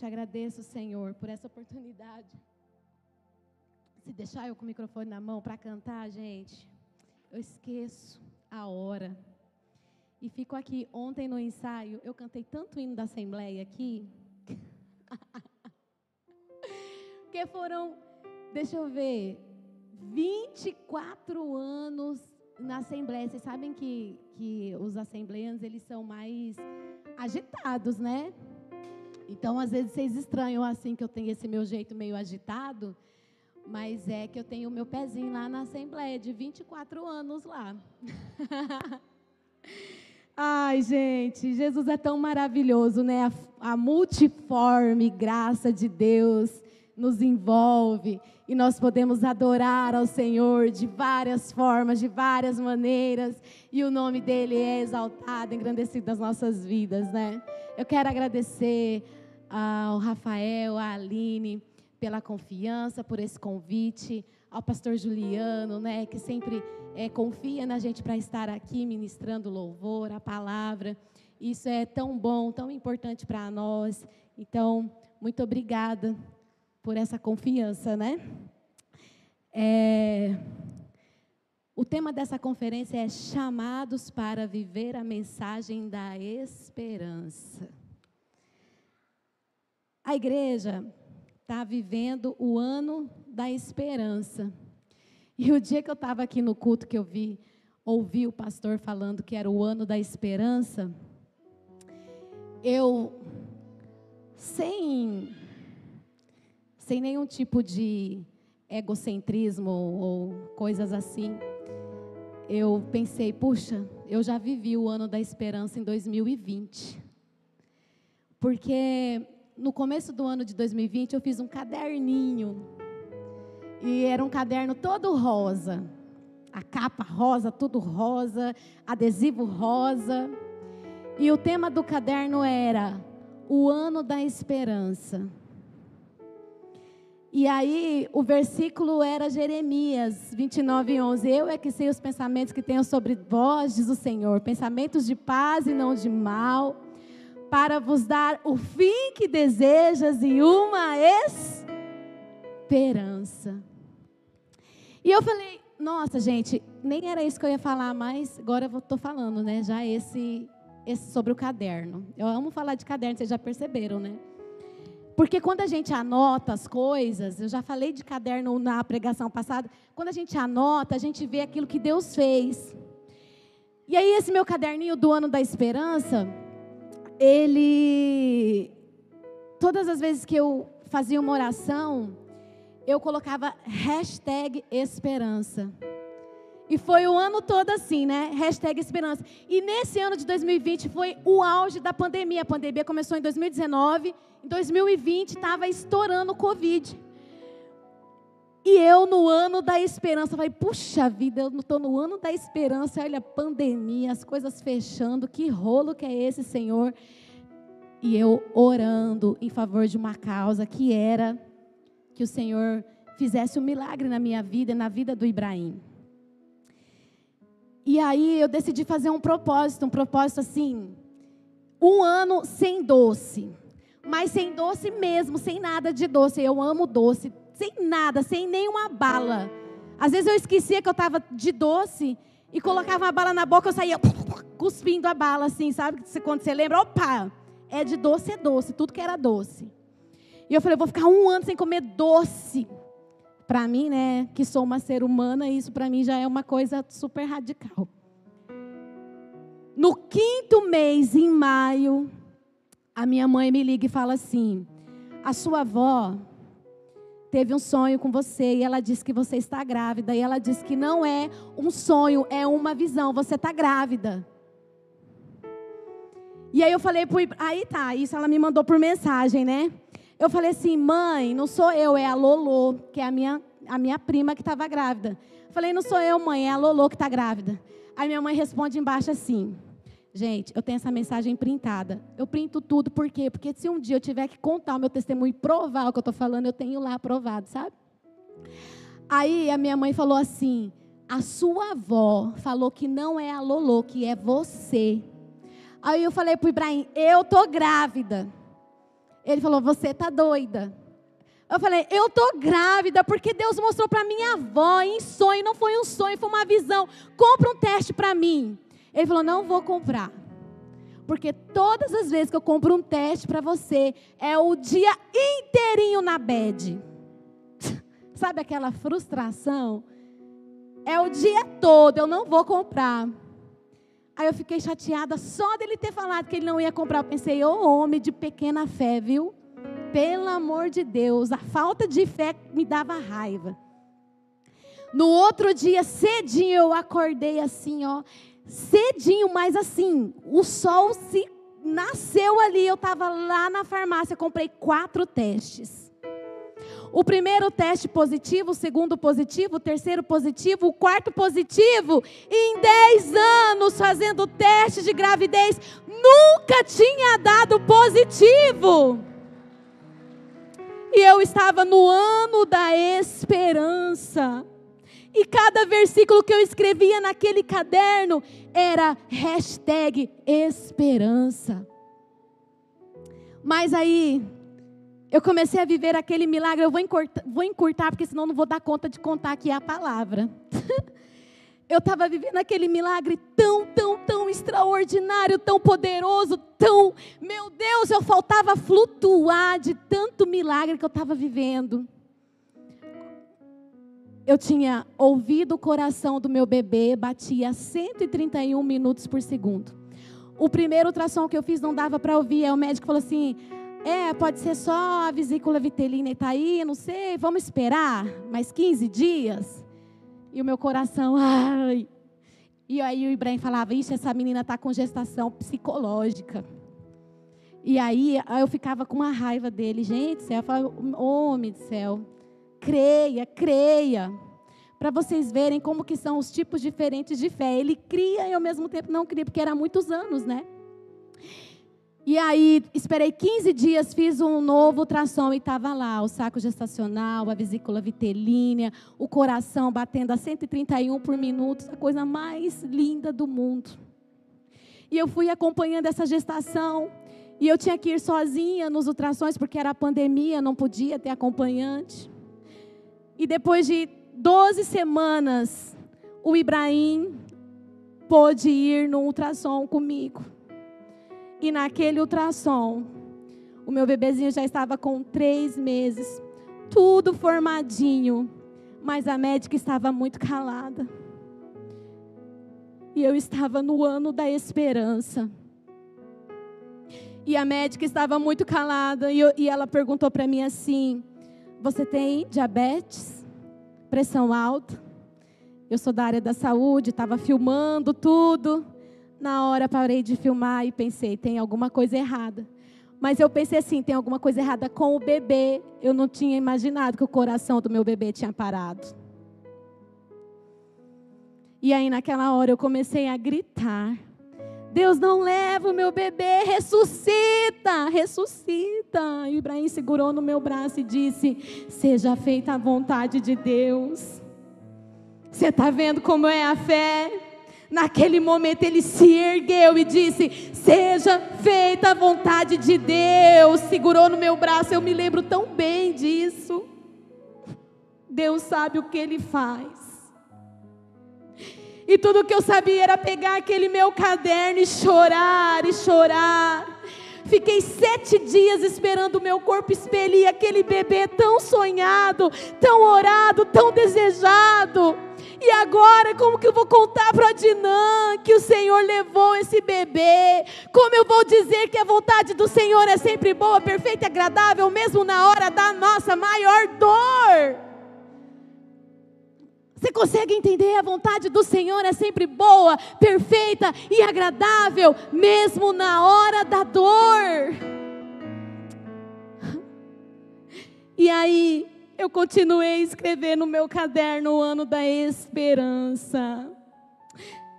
te agradeço, Senhor, por essa oportunidade. Se deixar eu com o microfone na mão para cantar, gente, eu esqueço a hora. E fico aqui. Ontem no ensaio, eu cantei tanto hino da Assembleia aqui. Porque foram, deixa eu ver, 24 anos na Assembleia. Vocês sabem que, que os assembleanos, eles são mais agitados, né? Então, às vezes, vocês estranham assim que eu tenho esse meu jeito meio agitado. Mas é que eu tenho o meu pezinho lá na Assembleia, de 24 anos lá. Ai, gente, Jesus é tão maravilhoso, né? A, a, multiforme graça de Deus nos envolve e nós podemos adorar ao Senhor de várias formas, de várias maneiras, e o nome dele é exaltado, engrandecido nas nossas vidas, né? Eu quero agradecer ao Rafael, à Aline, pela confiança, por esse convite, ao pastor Juliano, né, que sempre é, confia na gente para estar aqui ministrando louvor, a palavra. Isso é tão bom, tão importante para nós. Então, muito obrigada por essa confiança, né? É, o tema dessa conferência é chamados para viver a mensagem da esperança. A igreja está vivendo o ano da esperança. E o dia que eu estava aqui no culto que eu vi, ouvi o pastor falando que era o ano da esperança, eu sem sem nenhum tipo de egocentrismo ou coisas assim, eu pensei, puxa, eu já vivi o ano da esperança em 2020. Porque no começo do ano de 2020, eu fiz um caderninho. E era um caderno todo rosa. A capa rosa, tudo rosa, adesivo rosa. E o tema do caderno era o ano da esperança. E aí, o versículo era Jeremias 29, 11. Eu é que sei os pensamentos que tenho sobre vós, diz o Senhor, pensamentos de paz e não de mal para vos dar o fim que desejas e uma esperança. E eu falei, nossa, gente, nem era isso que eu ia falar, mas agora eu estou falando, né? Já esse, esse sobre o caderno. Eu amo falar de caderno, vocês já perceberam, né? Porque quando a gente anota as coisas, eu já falei de caderno na pregação passada, quando a gente anota, a gente vê aquilo que Deus fez. E aí, esse meu caderninho do ano da esperança, ele. Todas as vezes que eu fazia uma oração, eu colocava hashtag esperança. E foi o ano todo assim, né? Hashtag esperança. E nesse ano de 2020 foi o auge da pandemia. A pandemia começou em 2019. Em 2020 estava estourando o Covid. E eu, no ano da esperança, falei: puxa vida, eu estou no ano da esperança. Olha pandemia, as coisas fechando. Que rolo que é esse, Senhor? E eu orando em favor de uma causa que era que o Senhor fizesse um milagre na minha vida e na vida do Ibrahim. E aí eu decidi fazer um propósito, um propósito assim, um ano sem doce, mas sem doce mesmo, sem nada de doce. Eu amo doce, sem nada, sem nenhuma bala. Às vezes eu esquecia que eu estava de doce e colocava uma bala na boca, eu saía cuspindo a bala assim, sabe? Quando você lembra, opa, é de doce é doce, tudo que era doce. E eu falei, eu vou ficar um ano sem comer doce. Para mim, né, que sou uma ser humana, isso para mim já é uma coisa super radical. No quinto mês, em maio, a minha mãe me liga e fala assim: a sua avó teve um sonho com você e ela disse que você está grávida. E ela disse que não é um sonho, é uma visão. Você está grávida. E aí eu falei, aí tá, isso ela me mandou por mensagem, né? Eu falei assim, mãe, não sou eu, é a Lolo, que é a minha, a minha prima que estava grávida. Falei, não sou eu, mãe, é a Lolo que está grávida. Aí minha mãe responde embaixo assim, gente, eu tenho essa mensagem printada. Eu printo tudo, por quê? Porque se um dia eu tiver que contar o meu testemunho e provar o que eu estou falando, eu tenho lá aprovado, sabe? Aí a minha mãe falou assim, a sua avó falou que não é a Lolo, que é você. Aí eu falei para o Ibrahim: Eu tô grávida. Ele falou: Você tá doida. Eu falei: Eu tô grávida porque Deus mostrou para minha avó em sonho. Não foi um sonho, foi uma visão. Compra um teste para mim. Ele falou: Não vou comprar. Porque todas as vezes que eu compro um teste para você, é o dia inteirinho na bed. Sabe aquela frustração? É o dia todo, eu não vou comprar. Aí eu fiquei chateada só dele ter falado que ele não ia comprar. Eu pensei, ô oh, homem de pequena fé, viu? Pelo amor de Deus, a falta de fé me dava raiva. No outro dia, cedinho, eu acordei assim, ó. Cedinho, mas assim, o sol se nasceu ali. Eu estava lá na farmácia, comprei quatro testes. O primeiro teste positivo, o segundo positivo, o terceiro positivo, o quarto positivo. Em 10 anos fazendo teste de gravidez, nunca tinha dado positivo. E eu estava no ano da esperança. E cada versículo que eu escrevia naquele caderno era hashtag esperança. Mas aí, eu comecei a viver aquele milagre. Eu vou encurtar, vou encurtar porque senão não vou dar conta de contar aqui a palavra. eu estava vivendo aquele milagre tão, tão, tão extraordinário, tão poderoso, tão. Meu Deus, eu faltava flutuar de tanto milagre que eu estava vivendo. Eu tinha ouvido o coração do meu bebê, batia 131 minutos por segundo. O primeiro ultrassom que eu fiz não dava para ouvir. Aí o médico falou assim: é, pode ser só a vesícula vitelina e tá aí, não sei, vamos esperar mais 15 dias. E o meu coração, ai. E aí o Ibrahim falava, ixi, essa menina tá com gestação psicológica. E aí eu ficava com uma raiva dele, gente, céu, eu falava, homem do céu, creia, creia. Para vocês verem como que são os tipos diferentes de fé. Ele cria e ao mesmo tempo não cria, porque era muitos anos, né? E aí, esperei 15 dias, fiz um novo ultrassom e estava lá o saco gestacional, a vesícula vitelínea, o coração batendo a 131 por minuto, a coisa mais linda do mundo. E eu fui acompanhando essa gestação, e eu tinha que ir sozinha nos ultrassons, porque era pandemia, não podia ter acompanhante. E depois de 12 semanas, o Ibrahim pôde ir no ultrassom comigo. E naquele ultrassom, o meu bebezinho já estava com três meses, tudo formadinho, mas a médica estava muito calada. E eu estava no ano da esperança. E a médica estava muito calada e, eu, e ela perguntou para mim assim: Você tem diabetes? Pressão alta? Eu sou da área da saúde, estava filmando tudo. Na hora parei de filmar e pensei, tem alguma coisa errada. Mas eu pensei assim, tem alguma coisa errada com o bebê. Eu não tinha imaginado que o coração do meu bebê tinha parado. E aí naquela hora eu comecei a gritar. Deus não leva o meu bebê, ressuscita, ressuscita. E Ibrahim segurou no meu braço e disse: Seja feita a vontade de Deus. Você está vendo como é a fé? Naquele momento ele se ergueu e disse: Seja feita a vontade de Deus. Segurou no meu braço, eu me lembro tão bem disso. Deus sabe o que ele faz. E tudo que eu sabia era pegar aquele meu caderno e chorar e chorar. Fiquei sete dias esperando o meu corpo expelir aquele bebê tão sonhado, tão orado, tão desejado. E agora, como que eu vou contar para a Dinã que o Senhor levou esse bebê? Como eu vou dizer que a vontade do Senhor é sempre boa, perfeita e agradável, mesmo na hora da nossa maior dor? Você consegue entender? A vontade do Senhor é sempre boa, perfeita e agradável, mesmo na hora da dor. E aí, eu continuei a escrever no meu caderno o ano da esperança.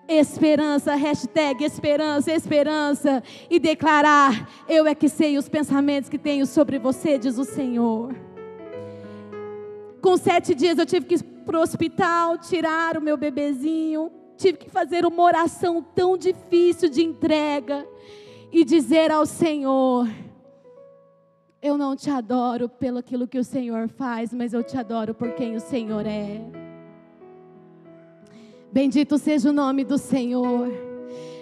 Esperança, hashtag esperança, esperança. E declarar: Eu é que sei os pensamentos que tenho sobre você, diz o Senhor. Com sete dias eu tive que para o hospital tirar o meu bebezinho. Tive que fazer uma oração tão difícil de entrega e dizer ao Senhor: Eu não te adoro pelo aquilo que o Senhor faz, mas eu te adoro por quem o Senhor é. Bendito seja o nome do Senhor.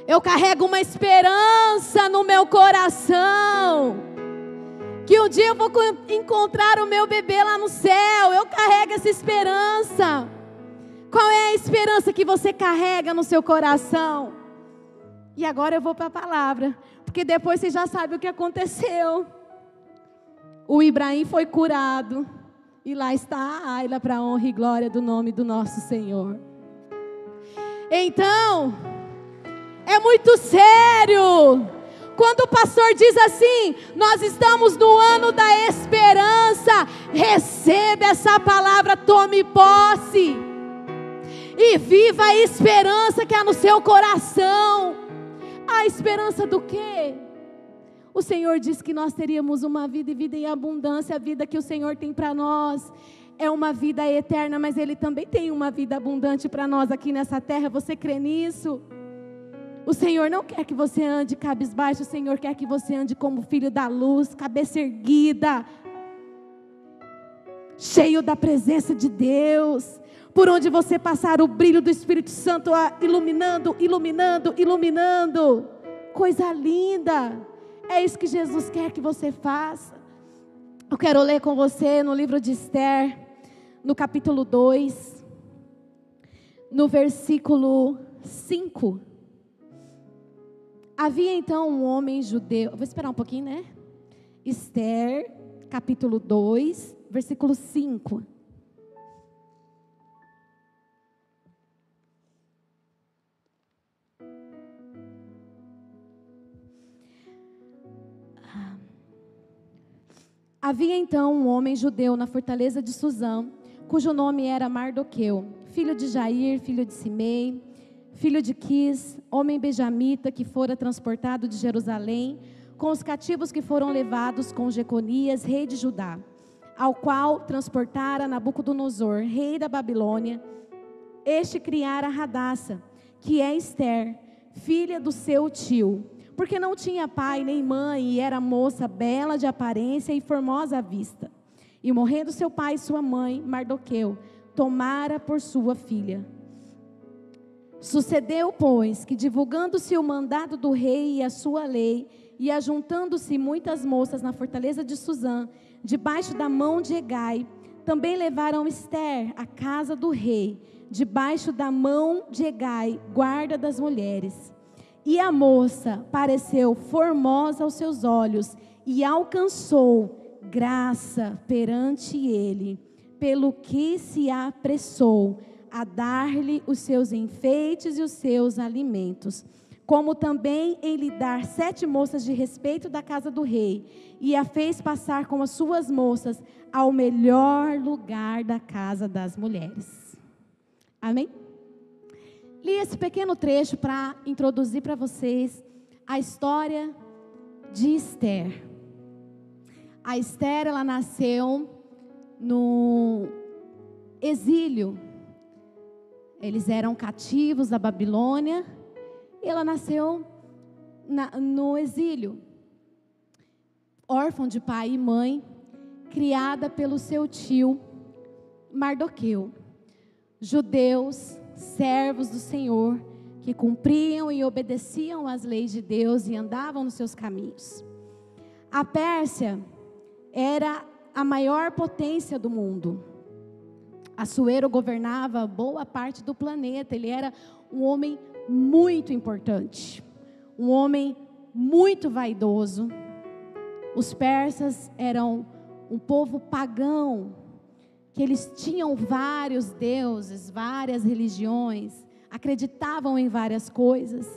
Eu carrego uma esperança no meu coração. Que um dia eu vou encontrar o meu bebê lá no céu. Eu carrego essa esperança. Qual é a esperança que você carrega no seu coração? E agora eu vou para a palavra, porque depois você já sabe o que aconteceu. O Ibrahim foi curado, e lá está a Ayla para a honra e glória do nome do nosso Senhor. Então, é muito sério. Quando o pastor diz assim, nós estamos no ano da esperança, receba essa palavra, tome posse. E viva a esperança que há no seu coração. A esperança do quê? O Senhor disse que nós teríamos uma vida e vida em abundância, a vida que o Senhor tem para nós é uma vida eterna, mas Ele também tem uma vida abundante para nós aqui nessa terra. Você crê nisso? O Senhor não quer que você ande cabisbaixo, o Senhor quer que você ande como filho da luz, cabeça erguida, cheio da presença de Deus. Por onde você passar, o brilho do Espírito Santo iluminando, iluminando, iluminando. Coisa linda. É isso que Jesus quer que você faça. Eu quero ler com você no livro de Esther, no capítulo 2, no versículo 5. Havia então um homem judeu. Vou esperar um pouquinho, né? Esther, capítulo 2, versículo 5. Havia então um homem judeu na fortaleza de Suzã, cujo nome era Mardoqueu, filho de Jair, filho de Simei, filho de Quis, homem benjamita que fora transportado de Jerusalém, com os cativos que foram levados com Jeconias, rei de Judá, ao qual transportara Nabucodonosor, rei da Babilônia. Este criara Radassa, que é Esther, filha do seu tio porque não tinha pai nem mãe e era moça bela de aparência e formosa à vista. E morrendo seu pai e sua mãe, Mardoqueu, tomara por sua filha. Sucedeu, pois, que divulgando-se o mandado do rei e a sua lei, e ajuntando-se muitas moças na fortaleza de Suzã, debaixo da mão de Egai, também levaram Esther à casa do rei, debaixo da mão de Egai, guarda das mulheres. E a moça pareceu formosa aos seus olhos e alcançou graça perante ele, pelo que se apressou a dar-lhe os seus enfeites e os seus alimentos, como também em lhe dar sete moças de respeito da casa do rei, e a fez passar com as suas moças ao melhor lugar da casa das mulheres. Amém? Li esse pequeno trecho para introduzir para vocês a história de Esther. A Esther, ela nasceu no exílio. Eles eram cativos da Babilônia. E ela nasceu na, no exílio. Órfã de pai e mãe, criada pelo seu tio Mardoqueu. Judeus servos do Senhor, que cumpriam e obedeciam às leis de Deus e andavam nos seus caminhos. A Pérsia era a maior potência do mundo. Assuero governava boa parte do planeta. Ele era um homem muito importante, um homem muito vaidoso. Os persas eram um povo pagão, que eles tinham vários deuses, várias religiões, acreditavam em várias coisas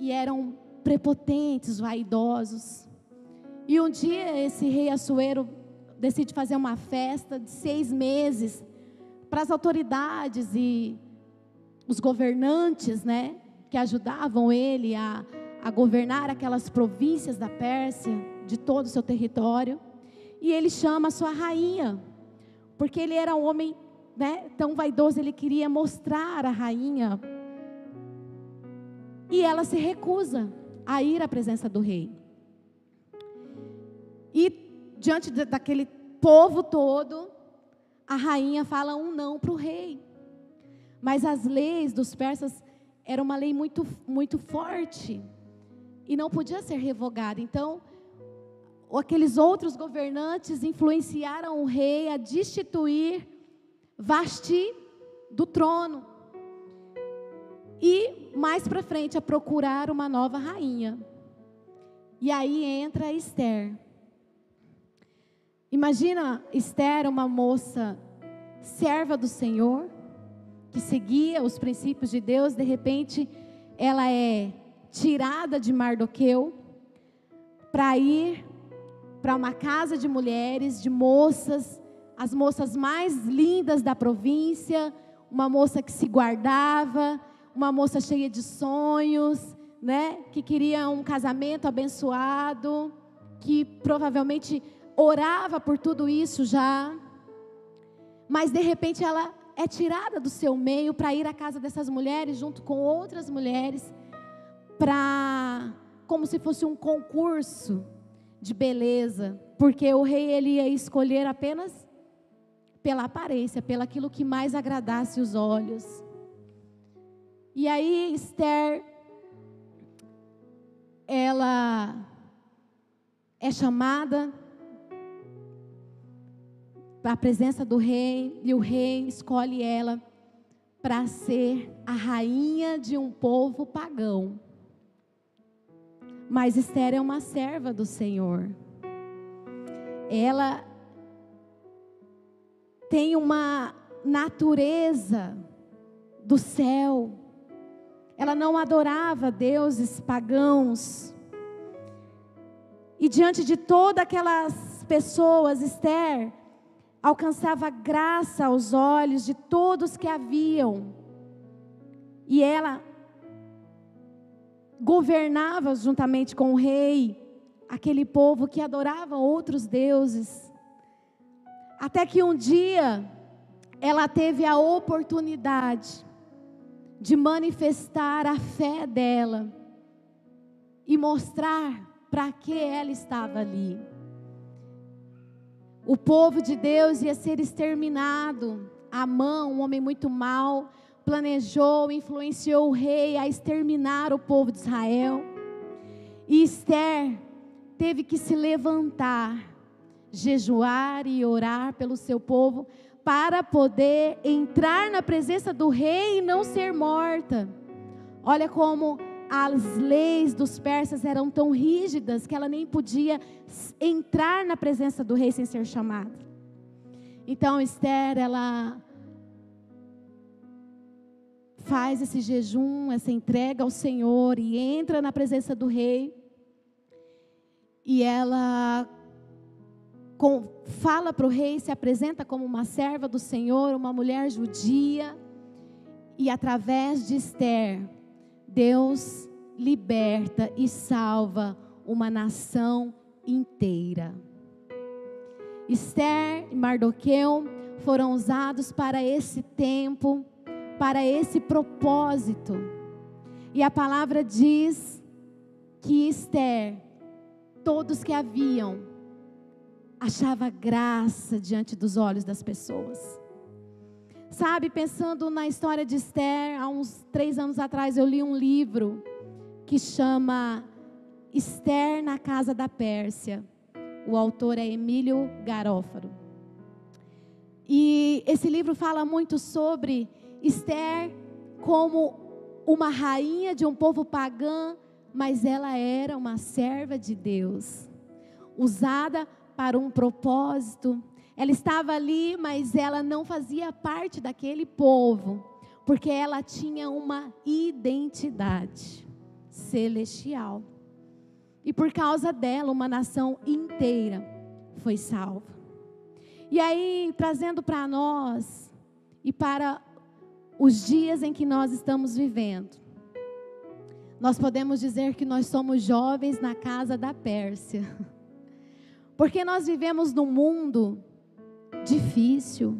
e eram prepotentes, vaidosos. E um dia esse rei Assuero decide fazer uma festa de seis meses para as autoridades e os governantes, né, que ajudavam ele a, a governar aquelas províncias da Pérsia, de todo o seu território e ele chama a sua rainha, porque ele era um homem né, tão vaidoso, ele queria mostrar a rainha. E ela se recusa a ir à presença do rei. E diante daquele povo todo, a rainha fala um não para o rei. Mas as leis dos persas eram uma lei muito, muito forte e não podia ser revogada. Então, aqueles outros governantes influenciaram o rei a destituir Vasti do trono. E mais para frente a procurar uma nova rainha. E aí entra Esther. Imagina Esther, uma moça serva do Senhor, que seguia os princípios de Deus, de repente ela é tirada de Mardoqueu para ir para uma casa de mulheres, de moças, as moças mais lindas da província, uma moça que se guardava, uma moça cheia de sonhos, né, que queria um casamento abençoado, que provavelmente orava por tudo isso já. Mas de repente ela é tirada do seu meio para ir à casa dessas mulheres junto com outras mulheres para como se fosse um concurso de beleza, porque o rei ele ia escolher apenas pela aparência, pelo aquilo que mais agradasse os olhos. E aí Esther ela é chamada para a presença do rei e o rei escolhe ela para ser a rainha de um povo pagão. Mas Esther é uma serva do Senhor. Ela tem uma natureza do céu. Ela não adorava deuses pagãos. E diante de todas aquelas pessoas, Esther alcançava graça aos olhos de todos que haviam. E ela governava juntamente com o rei aquele povo que adorava outros deuses. Até que um dia ela teve a oportunidade de manifestar a fé dela e mostrar para que ela estava ali. O povo de Deus ia ser exterminado. Amã, um homem muito mau, planejou, influenciou o rei a exterminar o povo de Israel. E Esther teve que se levantar, jejuar e orar pelo seu povo para poder entrar na presença do rei e não ser morta. Olha como as leis dos persas eram tão rígidas que ela nem podia entrar na presença do rei sem ser chamada. Então Esther, ela faz esse jejum, essa entrega ao Senhor e entra na presença do rei. E ela fala para o rei, se apresenta como uma serva do Senhor, uma mulher judia. E através de Esther, Deus liberta e salva uma nação inteira. Esther e Mardoqueu foram usados para esse tempo para esse propósito. E a palavra diz que Esther, todos que haviam, achava graça diante dos olhos das pessoas. Sabe, pensando na história de Esther, há uns três anos atrás eu li um livro que chama Esther na Casa da Pérsia. O autor é Emílio Garófaro. E esse livro fala muito sobre Esther como uma rainha de um povo pagã, mas ela era uma serva de Deus, usada para um propósito. Ela estava ali, mas ela não fazia parte daquele povo, porque ela tinha uma identidade celestial. E por causa dela, uma nação inteira foi salva. E aí, trazendo para nós e para os dias em que nós estamos vivendo. Nós podemos dizer que nós somos jovens na casa da Pérsia. Porque nós vivemos num mundo difícil,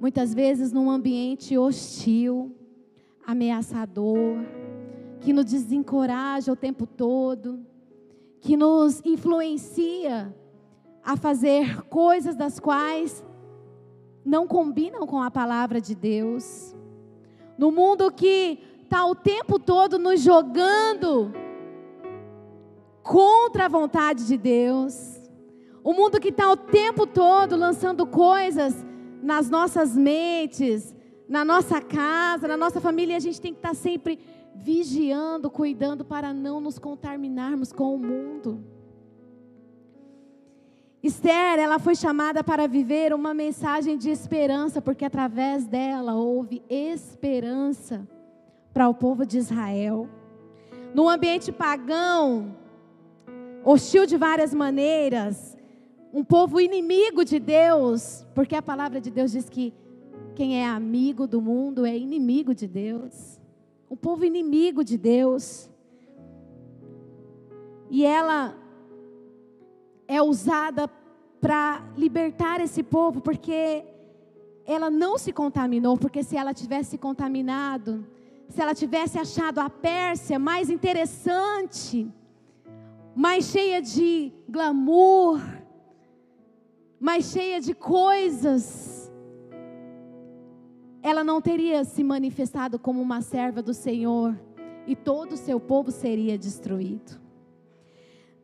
muitas vezes num ambiente hostil, ameaçador, que nos desencoraja o tempo todo, que nos influencia a fazer coisas das quais não combinam com a palavra de Deus. No mundo que está o tempo todo nos jogando contra a vontade de Deus. O mundo que está o tempo todo lançando coisas nas nossas mentes, na nossa casa, na nossa família, a gente tem que estar tá sempre vigiando, cuidando para não nos contaminarmos com o mundo. Esther, ela foi chamada para viver uma mensagem de esperança, porque através dela houve esperança para o povo de Israel. No ambiente pagão, hostil de várias maneiras, um povo inimigo de Deus, porque a palavra de Deus diz que quem é amigo do mundo é inimigo de Deus. Um povo inimigo de Deus. E ela é usada para libertar esse povo, porque ela não se contaminou, porque se ela tivesse contaminado, se ela tivesse achado a Pérsia mais interessante, mais cheia de glamour, mais cheia de coisas, ela não teria se manifestado como uma serva do Senhor e todo o seu povo seria destruído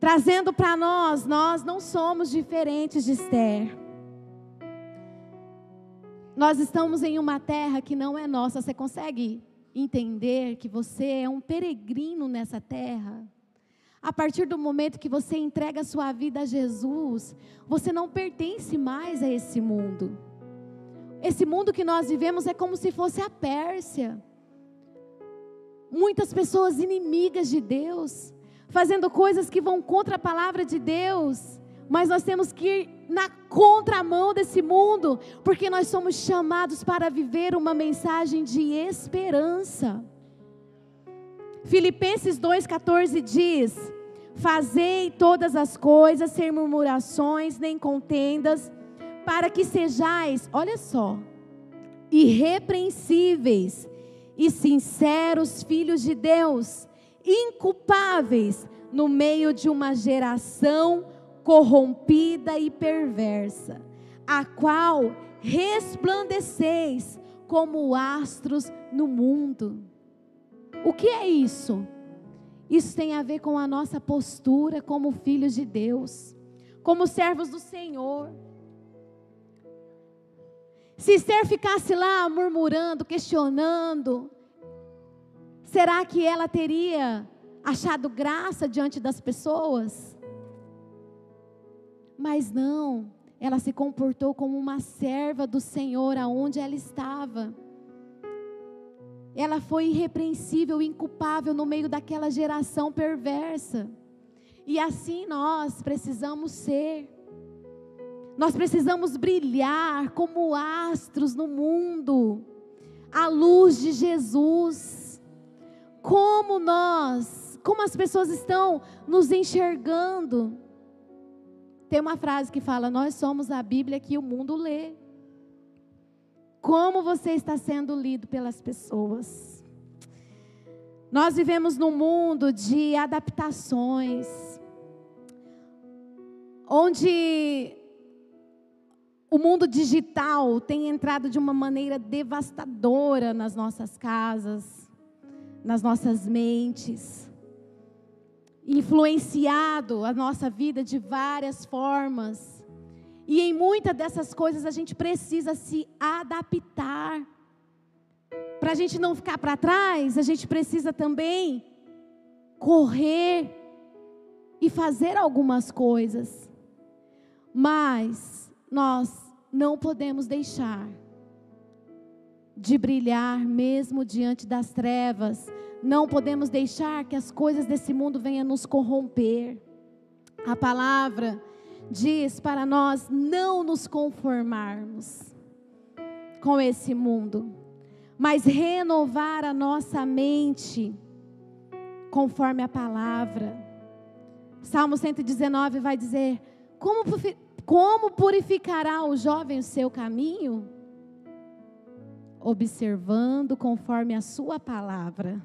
trazendo para nós, nós não somos diferentes de Esther. Nós estamos em uma terra que não é nossa. Você consegue entender que você é um peregrino nessa terra? A partir do momento que você entrega a sua vida a Jesus, você não pertence mais a esse mundo. Esse mundo que nós vivemos é como se fosse a Pérsia. Muitas pessoas inimigas de Deus, fazendo coisas que vão contra a palavra de Deus. Mas nós temos que ir na contramão desse mundo, porque nós somos chamados para viver uma mensagem de esperança. Filipenses 2,14 diz: Fazei todas as coisas sem murmurações nem contendas, para que sejais, olha só, irrepreensíveis e sinceros filhos de Deus inculpáveis no meio de uma geração corrompida e perversa, a qual resplandeceis como astros no mundo. O que é isso? Isso tem a ver com a nossa postura como filhos de Deus, como servos do Senhor. Se Esther ficasse lá murmurando, questionando, Será que ela teria achado graça diante das pessoas? Mas não, ela se comportou como uma serva do Senhor aonde ela estava. Ela foi irrepreensível, inculpável no meio daquela geração perversa. E assim nós precisamos ser. Nós precisamos brilhar como astros no mundo, à luz de Jesus como nós, como as pessoas estão nos enxergando. Tem uma frase que fala: Nós somos a Bíblia que o mundo lê. Como você está sendo lido pelas pessoas? Nós vivemos num mundo de adaptações, onde o mundo digital tem entrado de uma maneira devastadora nas nossas casas nas nossas mentes, influenciado a nossa vida de várias formas. E em muitas dessas coisas a gente precisa se adaptar. Para a gente não ficar para trás, a gente precisa também correr e fazer algumas coisas. Mas nós não podemos deixar de brilhar mesmo diante das trevas. Não podemos deixar que as coisas desse mundo venham nos corromper. A palavra diz para nós não nos conformarmos com esse mundo, mas renovar a nossa mente conforme a palavra. Salmo 119 vai dizer: Como, como purificará o jovem o seu caminho? observando conforme a Sua palavra.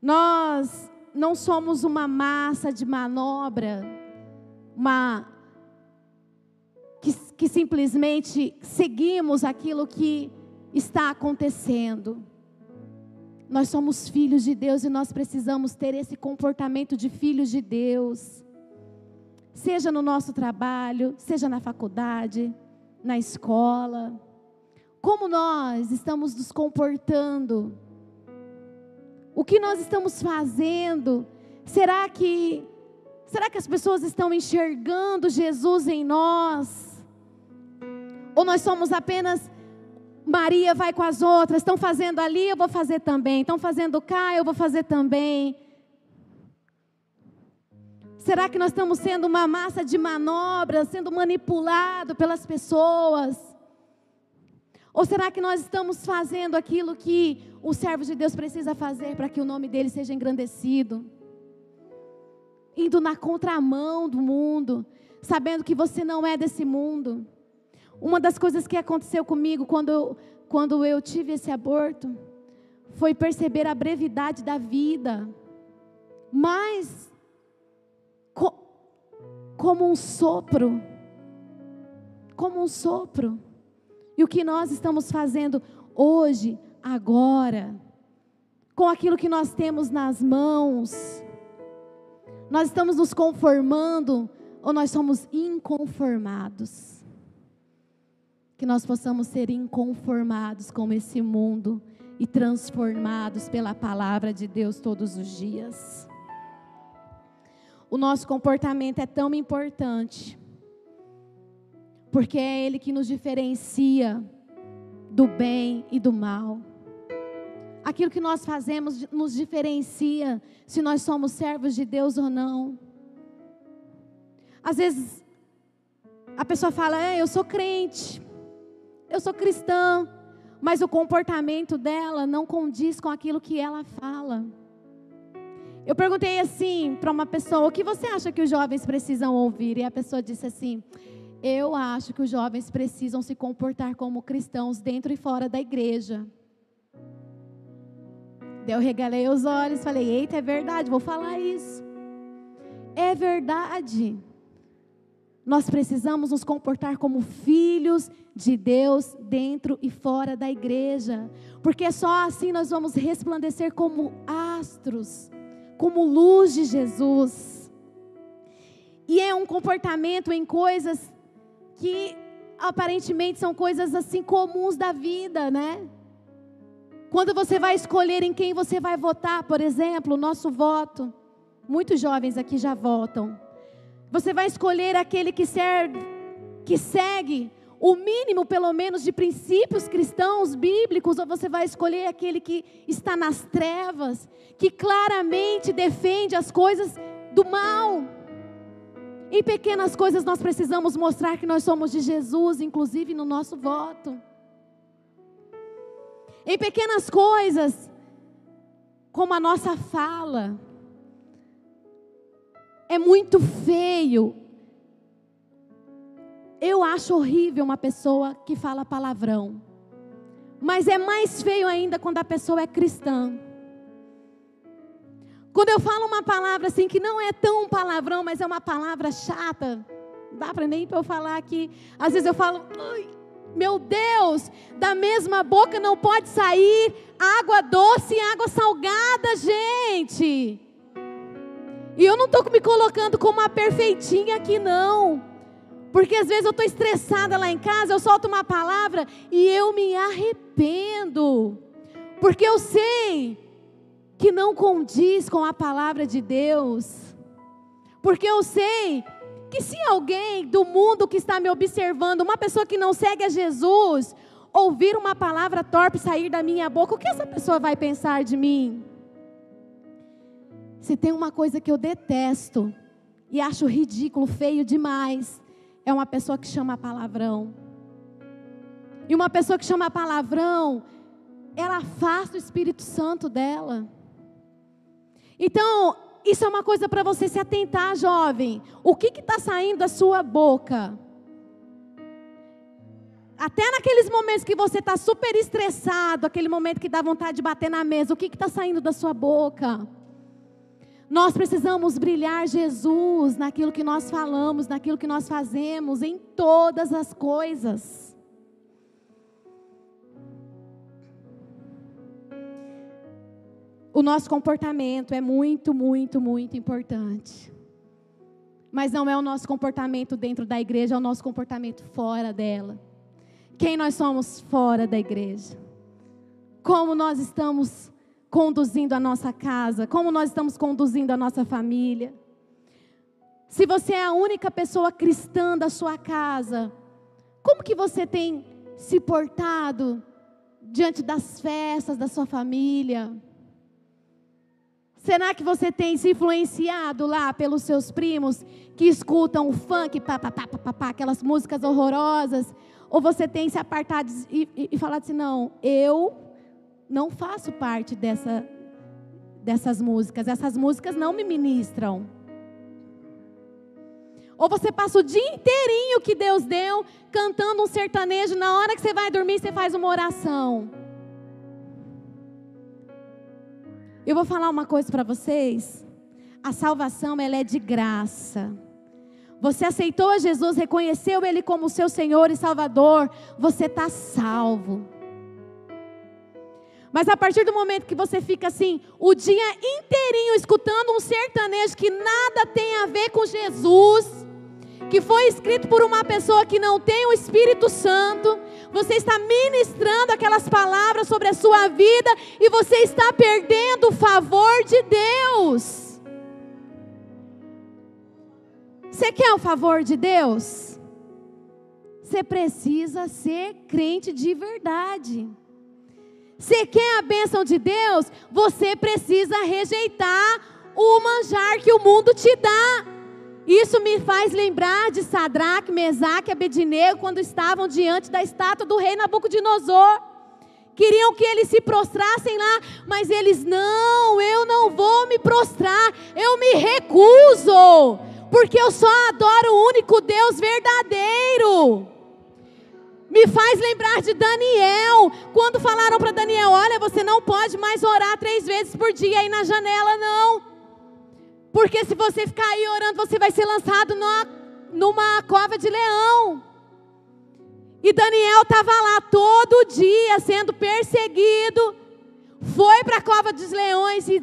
Nós não somos uma massa de manobra, uma, que, que simplesmente seguimos aquilo que está acontecendo. Nós somos filhos de Deus e nós precisamos ter esse comportamento de filhos de Deus. Seja no nosso trabalho, seja na faculdade, na escola. Como nós estamos nos comportando? O que nós estamos fazendo? Será que será que as pessoas estão enxergando Jesus em nós? Ou nós somos apenas Maria vai com as outras, estão fazendo ali, eu vou fazer também. Estão fazendo cá, eu vou fazer também. Será que nós estamos sendo uma massa de manobras, sendo manipulado pelas pessoas? Ou será que nós estamos fazendo aquilo que o servo de Deus precisa fazer para que o nome dele seja engrandecido? Indo na contramão do mundo, sabendo que você não é desse mundo. Uma das coisas que aconteceu comigo quando eu, quando eu tive esse aborto foi perceber a brevidade da vida. Mas, co, como um sopro, como um sopro. E o que nós estamos fazendo hoje, agora, com aquilo que nós temos nas mãos, nós estamos nos conformando ou nós somos inconformados? que nós possamos ser inconformados com esse mundo e transformados pela palavra de Deus todos os dias. O nosso comportamento é tão importante, porque é Ele que nos diferencia do bem e do mal. Aquilo que nós fazemos nos diferencia se nós somos servos de Deus ou não. Às vezes, a pessoa fala: é, Eu sou crente eu sou cristã, mas o comportamento dela não condiz com aquilo que ela fala. Eu perguntei assim para uma pessoa: o que você acha que os jovens precisam ouvir? E a pessoa disse assim: eu acho que os jovens precisam se comportar como cristãos dentro e fora da igreja. Daí eu regalei os olhos, falei: eita, é verdade, vou falar isso. É verdade. Nós precisamos nos comportar como filhos de Deus dentro e fora da igreja, porque só assim nós vamos resplandecer como astros, como luz de Jesus. E é um comportamento em coisas que aparentemente são coisas assim comuns da vida, né? Quando você vai escolher em quem você vai votar, por exemplo, o nosso voto, muitos jovens aqui já votam. Você vai escolher aquele que, serve, que segue o mínimo, pelo menos, de princípios cristãos bíblicos, ou você vai escolher aquele que está nas trevas, que claramente defende as coisas do mal. Em pequenas coisas nós precisamos mostrar que nós somos de Jesus, inclusive no nosso voto. Em pequenas coisas, como a nossa fala, é muito feio. Eu acho horrível uma pessoa que fala palavrão. Mas é mais feio ainda quando a pessoa é cristã. Quando eu falo uma palavra assim que não é tão palavrão, mas é uma palavra chata, dá para nem para eu falar aqui. Às vezes eu falo, meu Deus, da mesma boca não pode sair água doce e água salgada, gente. E eu não estou me colocando como uma perfeitinha aqui, não. Porque às vezes eu estou estressada lá em casa, eu solto uma palavra e eu me arrependo. Porque eu sei que não condiz com a palavra de Deus. Porque eu sei que se alguém do mundo que está me observando, uma pessoa que não segue a Jesus, ouvir uma palavra torpe sair da minha boca, o que essa pessoa vai pensar de mim? Se tem uma coisa que eu detesto e acho ridículo, feio demais, é uma pessoa que chama palavrão. E uma pessoa que chama palavrão, ela afasta o Espírito Santo dela. Então, isso é uma coisa para você se atentar, jovem. O que está saindo da sua boca? Até naqueles momentos que você está super estressado, aquele momento que dá vontade de bater na mesa, o que está saindo da sua boca? Nós precisamos brilhar Jesus naquilo que nós falamos, naquilo que nós fazemos, em todas as coisas. O nosso comportamento é muito, muito, muito importante. Mas não é o nosso comportamento dentro da igreja, é o nosso comportamento fora dela. Quem nós somos fora da igreja? Como nós estamos conduzindo a nossa casa, como nós estamos conduzindo a nossa família. Se você é a única pessoa cristã da sua casa, como que você tem se portado diante das festas da sua família? Será que você tem se influenciado lá pelos seus primos que escutam o funk, pá, pá, pá, pá, pá, aquelas músicas horrorosas? Ou você tem se apartado e, e, e falado assim: não, eu não faço parte dessa, dessas músicas. Essas músicas não me ministram. Ou você passa o dia inteirinho que Deus deu cantando um sertanejo, na hora que você vai dormir, você faz uma oração. Eu vou falar uma coisa para vocês. A salvação ela é de graça. Você aceitou Jesus, reconheceu Ele como seu Senhor e Salvador, você está salvo. Mas a partir do momento que você fica assim, o dia inteirinho escutando um sertanejo que nada tem a ver com Jesus, que foi escrito por uma pessoa que não tem o Espírito Santo, você está ministrando aquelas palavras sobre a sua vida e você está perdendo o favor de Deus. Você quer o favor de Deus? Você precisa ser crente de verdade. Você quer a bênção de Deus? Você precisa rejeitar o manjar que o mundo te dá. Isso me faz lembrar de Sadraque, Mesaque e Abednego quando estavam diante da estátua do rei Nabucodonosor. Queriam que eles se prostrassem lá, mas eles não, eu não vou me prostrar, eu me recuso, porque eu só adoro o único Deus verdadeiro. Me faz lembrar de Daniel, quando falaram para Daniel: Olha, você não pode mais orar três vezes por dia aí na janela, não. Porque se você ficar aí orando, você vai ser lançado numa, numa cova de leão. E Daniel estava lá todo dia sendo perseguido. Foi para a cova dos leões e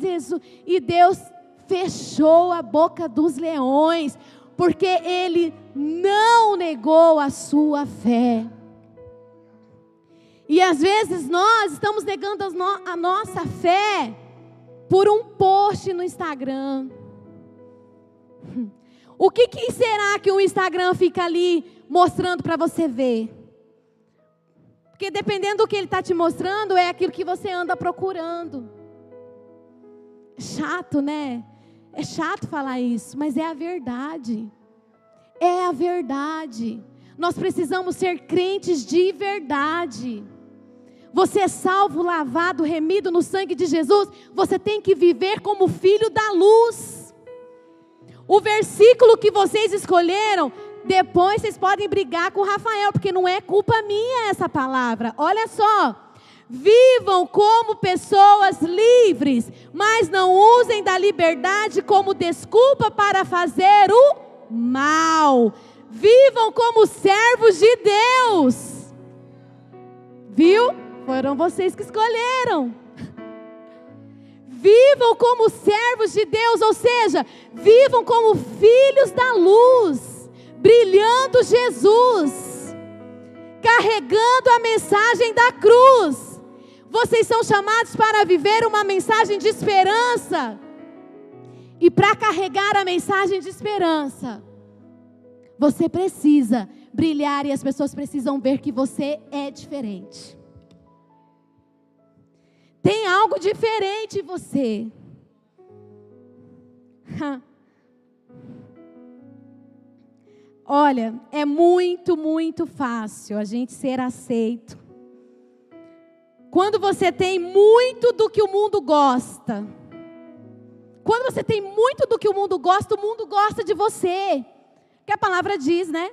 e Deus fechou a boca dos leões, porque ele não negou a sua fé. E às vezes nós estamos negando a nossa fé por um post no Instagram. O que, que será que o Instagram fica ali mostrando para você ver? Porque dependendo do que ele está te mostrando, é aquilo que você anda procurando. Chato, né? É chato falar isso, mas é a verdade. É a verdade. Nós precisamos ser crentes de verdade. Você é salvo, lavado, remido no sangue de Jesus. Você tem que viver como filho da luz. O versículo que vocês escolheram, depois vocês podem brigar com o Rafael, porque não é culpa minha essa palavra. Olha só. Vivam como pessoas livres, mas não usem da liberdade como desculpa para fazer o mal. Vivam como servos de Deus. Viu? Foram vocês que escolheram. Vivam como servos de Deus, ou seja, vivam como filhos da luz, brilhando Jesus, carregando a mensagem da cruz. Vocês são chamados para viver uma mensagem de esperança. E para carregar a mensagem de esperança, você precisa brilhar e as pessoas precisam ver que você é diferente. Tem algo diferente em você. Olha, é muito, muito fácil a gente ser aceito. Quando você tem muito do que o mundo gosta. Quando você tem muito do que o mundo gosta, o mundo gosta de você. Que a palavra diz, né?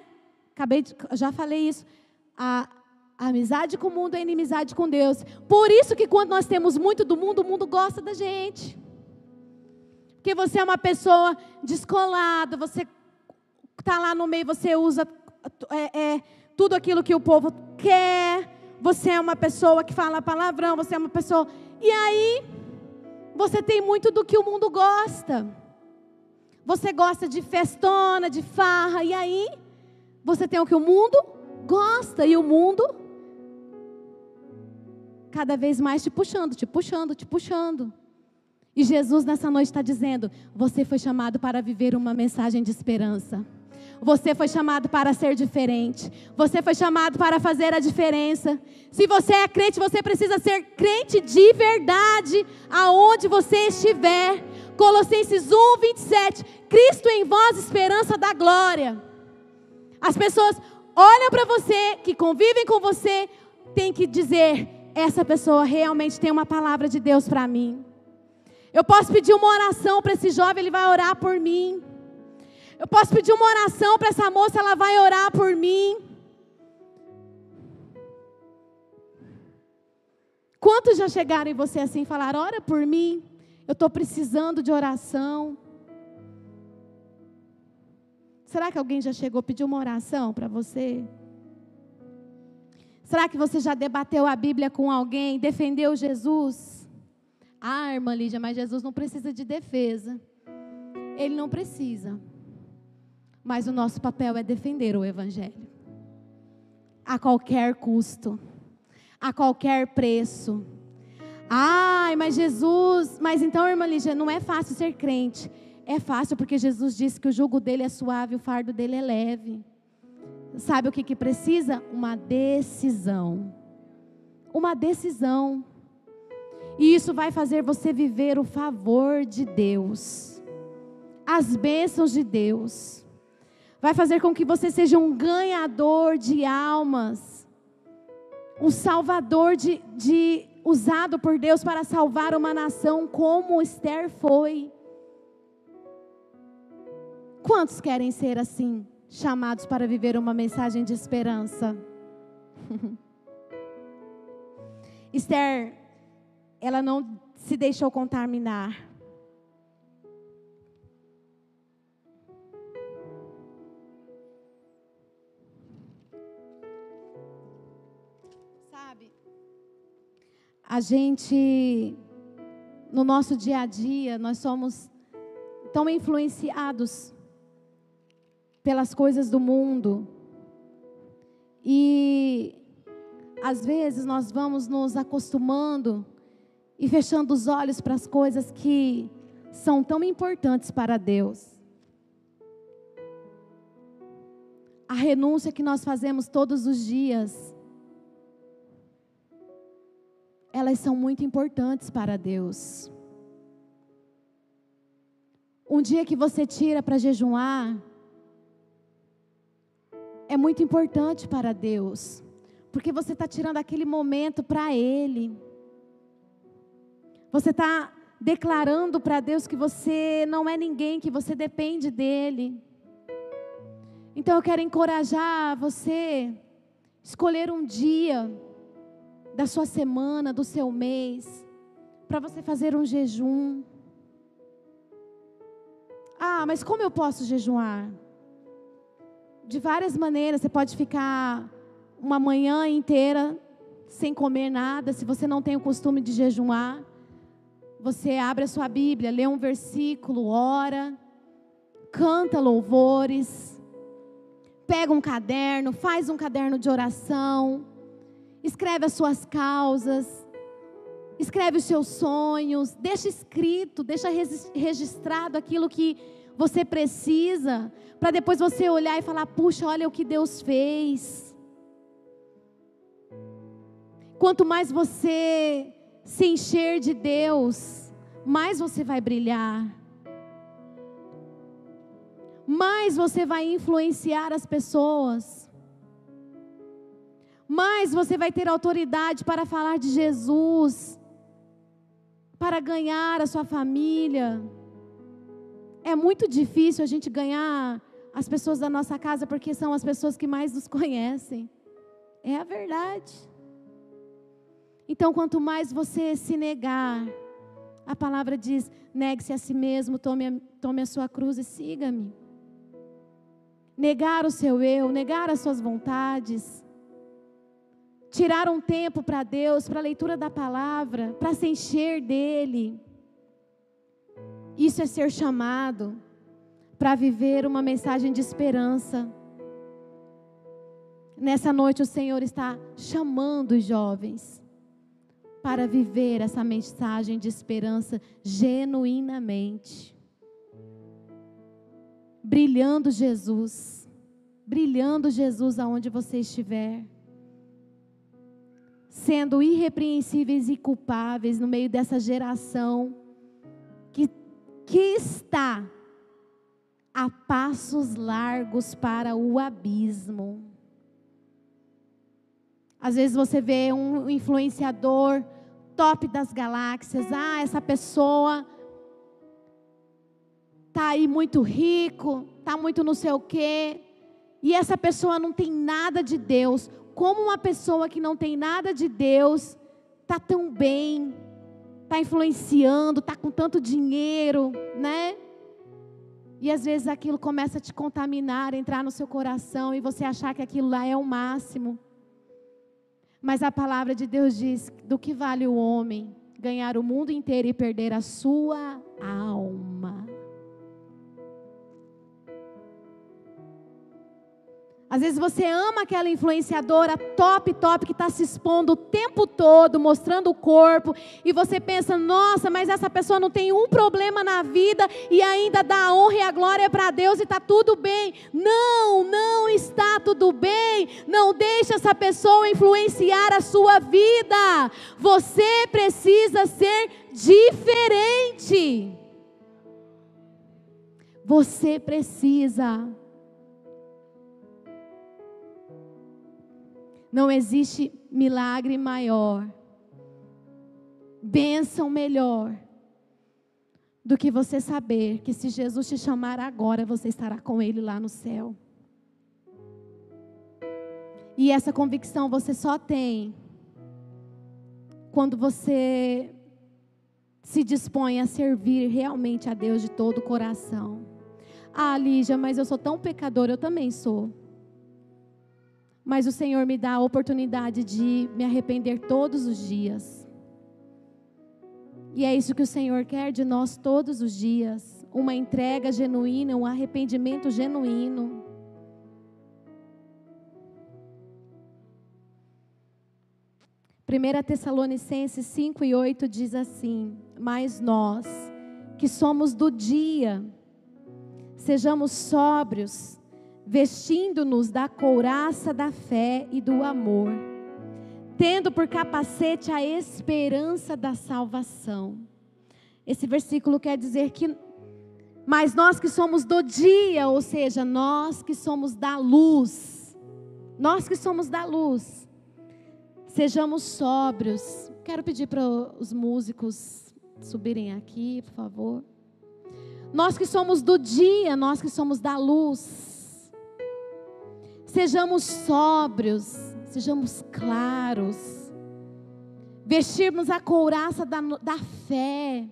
Acabei de, já falei isso. A, amizade com o mundo é inimizade com Deus. Por isso que quando nós temos muito do mundo, o mundo gosta da gente. porque você é uma pessoa descolada, você está lá no meio, você usa é, é, tudo aquilo que o povo quer, você é uma pessoa que fala palavrão, você é uma pessoa. E aí, você tem muito do que o mundo gosta. Você gosta de festona, de farra, e aí, você tem o que o mundo gosta, e o mundo cada vez mais te puxando, te puxando, te puxando. E Jesus nessa noite está dizendo: você foi chamado para viver uma mensagem de esperança. Você foi chamado para ser diferente. Você foi chamado para fazer a diferença. Se você é crente, você precisa ser crente de verdade, aonde você estiver. Colossenses 1, 27. Cristo em vós, esperança da glória. As pessoas olham para você, que convivem com você, tem que dizer: essa pessoa realmente tem uma palavra de Deus para mim. Eu posso pedir uma oração para esse jovem, ele vai orar por mim. Eu posso pedir uma oração para essa moça, ela vai orar por mim. Quantos já chegaram em você assim e falaram: ora por mim, eu estou precisando de oração? Será que alguém já chegou a pedir uma oração para você? Será que você já debateu a Bíblia com alguém, defendeu Jesus? Ah, irmã Lídia, mas Jesus não precisa de defesa. Ele não precisa. Mas o nosso papel é defender o Evangelho. A qualquer custo. A qualquer preço. Ai, mas Jesus. Mas então, irmã Lígia, não é fácil ser crente. É fácil porque Jesus disse que o jugo dele é suave, o fardo dele é leve. Sabe o que, que precisa? Uma decisão. Uma decisão. E isso vai fazer você viver o favor de Deus, as bênçãos de Deus vai fazer com que você seja um ganhador de almas, um salvador de, de usado por Deus para salvar uma nação como Esther foi. Quantos querem ser assim, chamados para viver uma mensagem de esperança? Esther, ela não se deixou contaminar. a gente, no nosso dia a dia, nós somos tão influenciados pelas coisas do mundo. E às vezes nós vamos nos acostumando e fechando os olhos para as coisas que são tão importantes para Deus. A renúncia que nós fazemos todos os dias elas são muito importantes para Deus. Um dia que você tira para jejuar, é muito importante para Deus, porque você está tirando aquele momento para Ele. Você está declarando para Deus que você não é ninguém, que você depende dEle. Então eu quero encorajar você, escolher um dia da sua semana, do seu mês, para você fazer um jejum. Ah, mas como eu posso jejuar? De várias maneiras, você pode ficar uma manhã inteira sem comer nada, se você não tem o costume de jejuar. Você abre a sua Bíblia, lê um versículo, ora, canta louvores, pega um caderno, faz um caderno de oração escreve as suas causas, escreve os seus sonhos, deixa escrito, deixa registrado aquilo que você precisa, para depois você olhar e falar: puxa, olha o que Deus fez. Quanto mais você se encher de Deus, mais você vai brilhar. Mais você vai influenciar as pessoas mais você vai ter autoridade para falar de Jesus, para ganhar a sua família. É muito difícil a gente ganhar as pessoas da nossa casa porque são as pessoas que mais nos conhecem. É a verdade. Então, quanto mais você se negar A palavra diz: negue-se a si mesmo, tome a, tome a sua cruz e siga-me. Negar o seu eu, negar as suas vontades. Tirar um tempo para Deus, para a leitura da palavra, para se encher dele. Isso é ser chamado para viver uma mensagem de esperança. Nessa noite o Senhor está chamando os jovens para viver essa mensagem de esperança genuinamente. Brilhando Jesus, brilhando Jesus aonde você estiver. Sendo irrepreensíveis e culpáveis no meio dessa geração que está a passos largos para o abismo. Às vezes você vê um influenciador top das galáxias, ah, essa pessoa tá aí muito rico, tá muito não sei o quê, e essa pessoa não tem nada de Deus. Como uma pessoa que não tem nada de Deus tá tão bem, tá influenciando, tá com tanto dinheiro, né? E às vezes aquilo começa a te contaminar, entrar no seu coração e você achar que aquilo lá é o máximo. Mas a palavra de Deus diz: do que vale o homem ganhar o mundo inteiro e perder a sua alma? Às vezes você ama aquela influenciadora top, top, que está se expondo o tempo todo, mostrando o corpo, e você pensa, nossa, mas essa pessoa não tem um problema na vida e ainda dá a honra e a glória para Deus e está tudo bem. Não, não está tudo bem. Não deixe essa pessoa influenciar a sua vida. Você precisa ser diferente. Você precisa Não existe milagre maior, bênção melhor, do que você saber que se Jesus te chamar agora, você estará com Ele lá no céu. E essa convicção você só tem quando você se dispõe a servir realmente a Deus de todo o coração. Ah, Lígia, mas eu sou tão pecador, eu também sou mas o Senhor me dá a oportunidade de me arrepender todos os dias. E é isso que o Senhor quer de nós todos os dias: uma entrega genuína, um arrependimento genuíno. Primeira Tessalonicenses 5 e 8 diz assim: Mas nós, que somos do dia, sejamos sóbrios, vestindo-nos da couraça da fé e do amor, tendo por capacete a esperança da salvação. Esse versículo quer dizer que, mas nós que somos do dia, ou seja, nós que somos da luz, nós que somos da luz, sejamos sóbrios. Quero pedir para os músicos subirem aqui, por favor. Nós que somos do dia, nós que somos da luz, Sejamos sóbrios, sejamos claros, vestirmos a couraça da, da fé,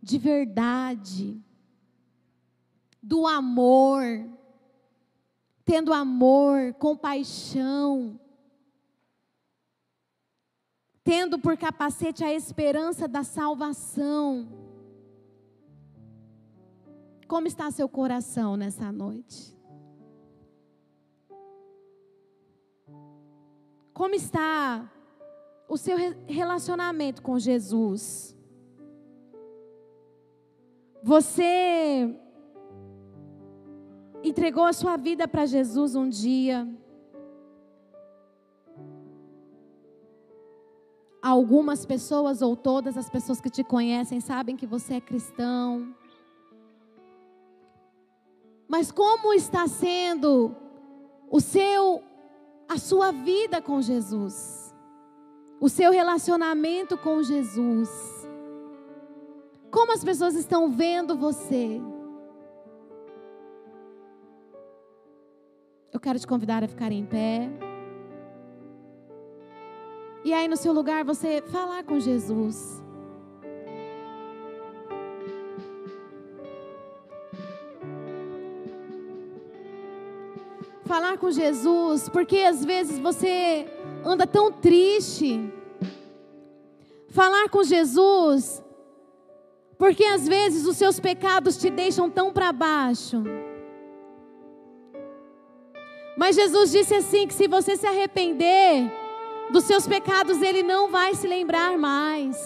de verdade, do amor, tendo amor, compaixão, tendo por capacete a esperança da salvação. Como está seu coração nessa noite? Como está o seu relacionamento com Jesus? Você entregou a sua vida para Jesus um dia? Algumas pessoas ou todas as pessoas que te conhecem sabem que você é cristão. Mas como está sendo o seu a sua vida com Jesus, o seu relacionamento com Jesus. Como as pessoas estão vendo você? Eu quero te convidar a ficar em pé. E aí no seu lugar você falar com Jesus. Falar com Jesus, porque às vezes você anda tão triste. Falar com Jesus, porque às vezes os seus pecados te deixam tão para baixo. Mas Jesus disse assim: que se você se arrepender dos seus pecados, Ele não vai se lembrar mais.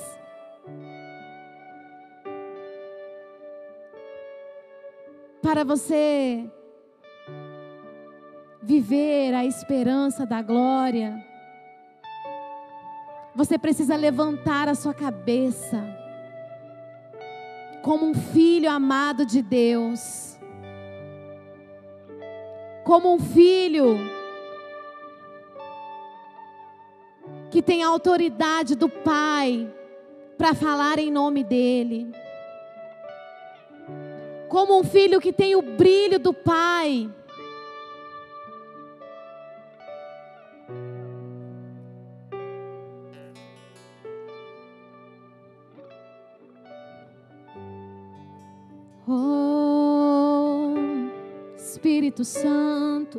Para você viver a esperança da glória, você precisa levantar a sua cabeça. Como um filho amado de Deus, como um filho que tem a autoridade do Pai para falar em nome dEle, como um filho que tem o brilho do Pai Espírito Santo.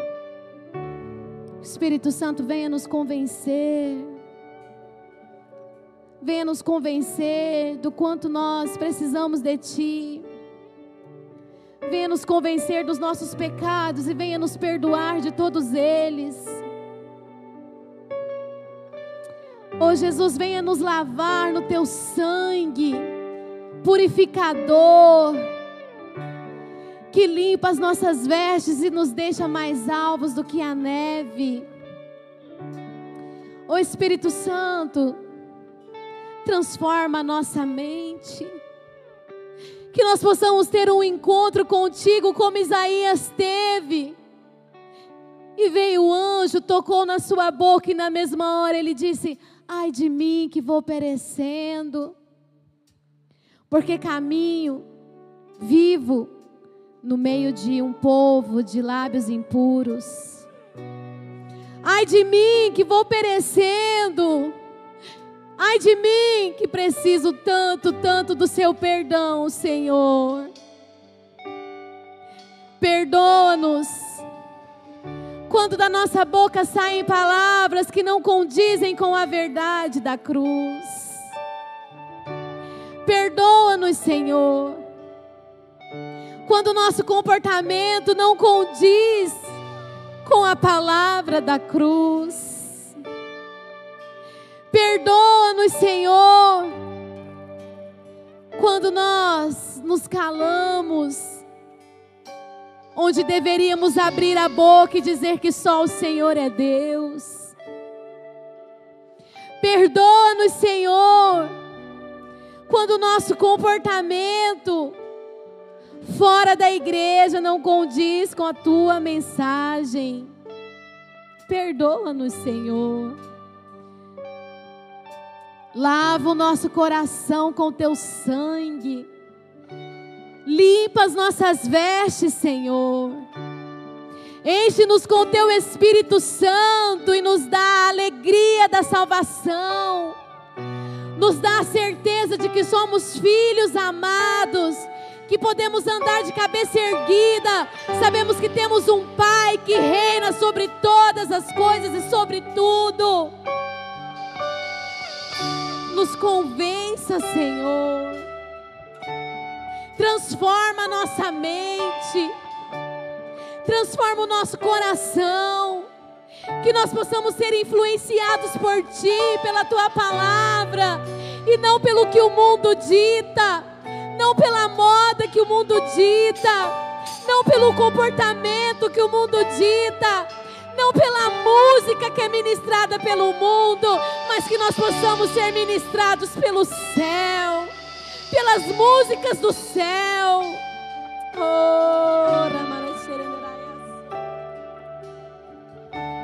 Espírito Santo, venha nos convencer. Venha nos convencer do quanto nós precisamos de Ti. Venha nos convencer dos nossos pecados e venha nos perdoar de todos eles. Oh Jesus, venha nos lavar no Teu sangue purificador que limpa as nossas vestes e nos deixa mais alvos do que a neve. O Espírito Santo transforma a nossa mente. Que nós possamos ter um encontro contigo como Isaías teve. E veio o anjo, tocou na sua boca e na mesma hora ele disse: Ai de mim que vou perecendo. Porque caminho vivo no meio de um povo de lábios impuros. Ai de mim que vou perecendo. Ai de mim que preciso tanto, tanto do seu perdão, Senhor. Perdoa-nos. Quando da nossa boca saem palavras que não condizem com a verdade da cruz. Perdoa-nos, Senhor quando o nosso comportamento não condiz com a palavra da cruz. Perdoa-nos, Senhor, quando nós nos calamos, onde deveríamos abrir a boca e dizer que só o Senhor é Deus. Perdoa-nos, Senhor, quando o nosso comportamento fora da igreja não condiz com a tua mensagem. Perdoa-nos, Senhor. Lava o nosso coração com teu sangue. Limpa as nossas vestes, Senhor. Enche-nos com teu Espírito Santo e nos dá a alegria da salvação. Nos dá a certeza de que somos filhos amados que podemos andar de cabeça erguida. Sabemos que temos um Pai que reina sobre todas as coisas e sobre tudo. Nos convença, Senhor. Transforma a nossa mente. Transforma o nosso coração. Que nós possamos ser influenciados por Ti, pela Tua palavra, e não pelo que o mundo dita não pela moda que o mundo dita, não pelo comportamento que o mundo dita, não pela música que é ministrada pelo mundo, mas que nós possamos ser ministrados pelo céu, pelas músicas do céu. Oh,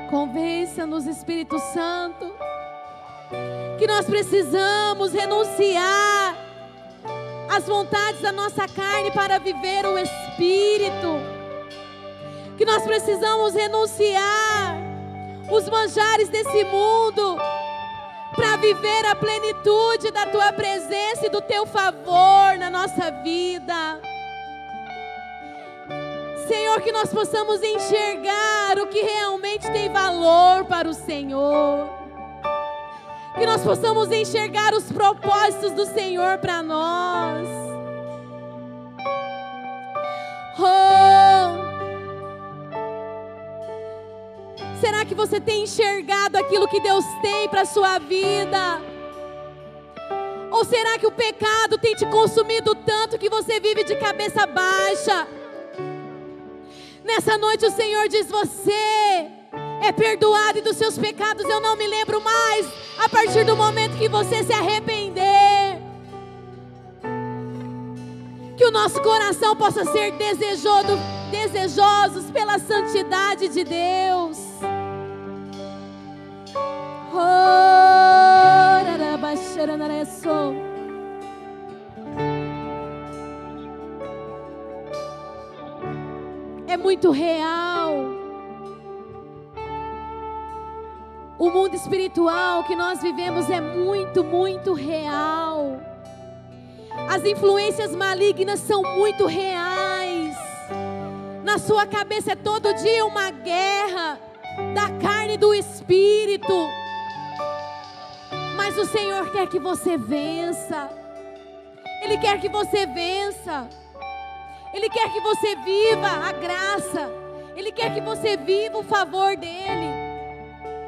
Convença-nos, Espírito Santo, que nós precisamos renunciar as vontades da nossa carne para viver o Espírito. Que nós precisamos renunciar os manjares desse mundo para viver a plenitude da tua presença e do teu favor na nossa vida. Senhor, que nós possamos enxergar o que realmente tem valor para o Senhor. Que nós possamos enxergar os propósitos do Senhor para nós. Oh. Será que você tem enxergado aquilo que Deus tem para sua vida? Ou será que o pecado tem te consumido tanto que você vive de cabeça baixa? Nessa noite o Senhor diz: Você é perdoado e dos seus pecados eu não me lembro mais. A partir do momento que você se arrepender, que o nosso coração possa ser desejoso, desejosos pela santidade de Deus. É muito real. O mundo espiritual que nós vivemos é muito, muito real. As influências malignas são muito reais. Na sua cabeça é todo dia uma guerra da carne e do espírito. Mas o Senhor quer que você vença. Ele quer que você vença. Ele quer que você viva a graça. Ele quer que você viva o favor dele.